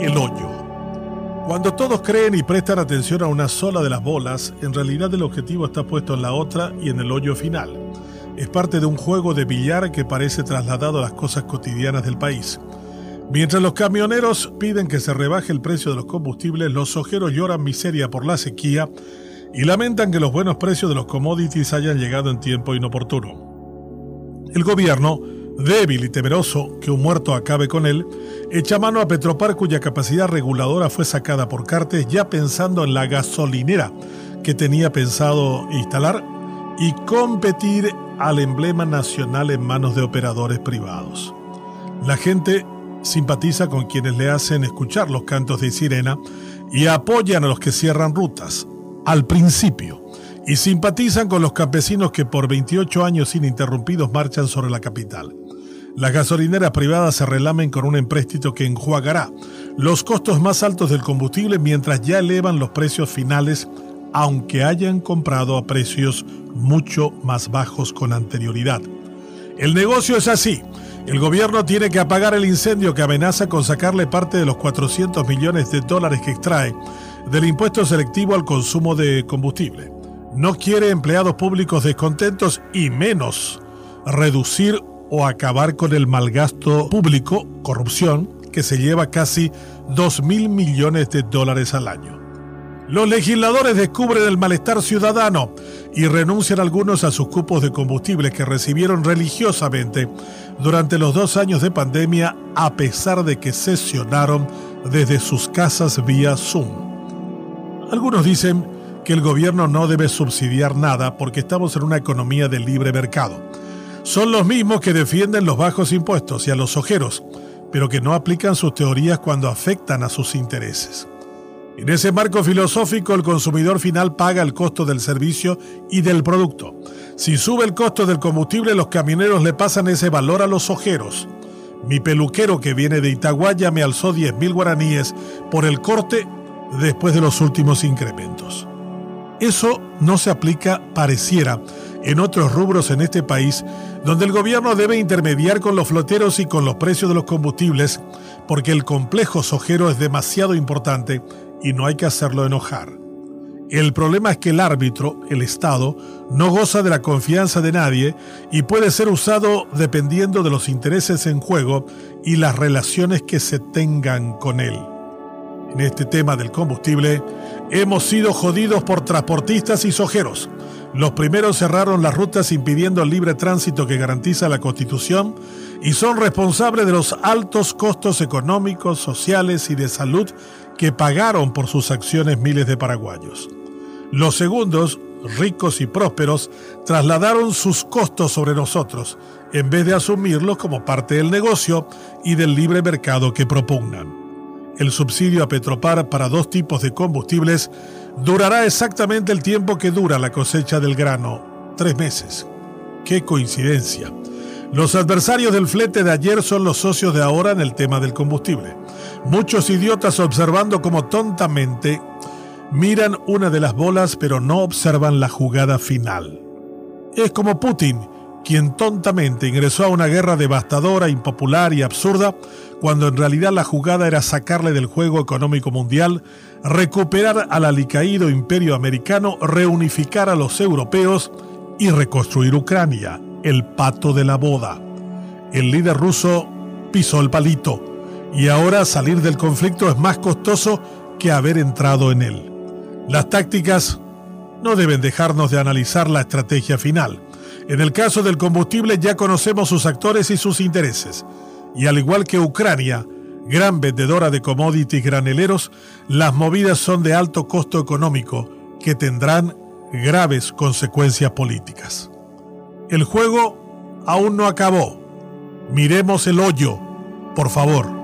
el hoyo. Cuando todos creen y prestan atención a una sola de las bolas, en realidad el objetivo está puesto en la otra y en el hoyo final. Es parte de un juego de billar que parece trasladado a las cosas cotidianas del país. Mientras los camioneros piden que se rebaje el precio de los combustibles, los ojeros lloran miseria por la sequía y lamentan que los buenos precios de los commodities hayan llegado en tiempo inoportuno. El gobierno, débil y temeroso que un muerto acabe con él, echa mano a Petropar cuya capacidad reguladora fue sacada por Cartes ya pensando en la gasolinera que tenía pensado instalar y competir al emblema nacional en manos de operadores privados. La gente simpatiza con quienes le hacen escuchar los cantos de sirena y apoyan a los que cierran rutas, al principio, y simpatizan con los campesinos que por 28 años ininterrumpidos marchan sobre la capital. Las gasolineras privadas se relamen con un empréstito que enjuagará los costos más altos del combustible mientras ya elevan los precios finales, aunque hayan comprado a precios mucho más bajos con anterioridad. El negocio es así. El gobierno tiene que apagar el incendio que amenaza con sacarle parte de los 400 millones de dólares que extrae del impuesto selectivo al consumo de combustible. No quiere empleados públicos descontentos y menos reducir o acabar con el malgasto público, corrupción, que se lleva casi 2 mil millones de dólares al año. Los legisladores descubren el malestar ciudadano y renuncian algunos a sus cupos de combustible que recibieron religiosamente durante los dos años de pandemia a pesar de que sesionaron desde sus casas vía Zoom. Algunos dicen que el gobierno no debe subsidiar nada porque estamos en una economía de libre mercado. Son los mismos que defienden los bajos impuestos y a los ojeros, pero que no aplican sus teorías cuando afectan a sus intereses. En ese marco filosófico, el consumidor final paga el costo del servicio y del producto. Si sube el costo del combustible, los camioneros le pasan ese valor a los ojeros. Mi peluquero que viene de Itaguaya me alzó 10 mil guaraníes por el corte después de los últimos incrementos. Eso no se aplica, pareciera, en otros rubros en este país, donde el gobierno debe intermediar con los floteros y con los precios de los combustibles, porque el complejo sojero es demasiado importante y no hay que hacerlo enojar. El problema es que el árbitro, el Estado, no goza de la confianza de nadie y puede ser usado dependiendo de los intereses en juego y las relaciones que se tengan con él en este tema del combustible, hemos sido jodidos por transportistas y sojeros. Los primeros cerraron las rutas impidiendo el libre tránsito que garantiza la Constitución y son responsables de los altos costos económicos, sociales y de salud que pagaron por sus acciones miles de paraguayos. Los segundos, ricos y prósperos, trasladaron sus costos sobre nosotros, en vez de asumirlos como parte del negocio y del libre mercado que propugnan el subsidio a Petropar para dos tipos de combustibles durará exactamente el tiempo que dura la cosecha del grano, tres meses. ¡Qué coincidencia! Los adversarios del flete de ayer son los socios de ahora en el tema del combustible. Muchos idiotas observando como tontamente miran una de las bolas pero no observan la jugada final. Es como Putin, quien tontamente ingresó a una guerra devastadora, impopular y absurda cuando en realidad la jugada era sacarle del juego económico mundial, recuperar al alicaído imperio americano, reunificar a los europeos y reconstruir Ucrania, el pato de la boda. El líder ruso pisó el palito y ahora salir del conflicto es más costoso que haber entrado en él. Las tácticas no deben dejarnos de analizar la estrategia final. En el caso del combustible ya conocemos sus actores y sus intereses y al igual que Ucrania, gran vendedora de commodities graneleros, las movidas son de alto costo económico que tendrán graves consecuencias políticas. El juego aún no acabó. Miremos el hoyo, por favor.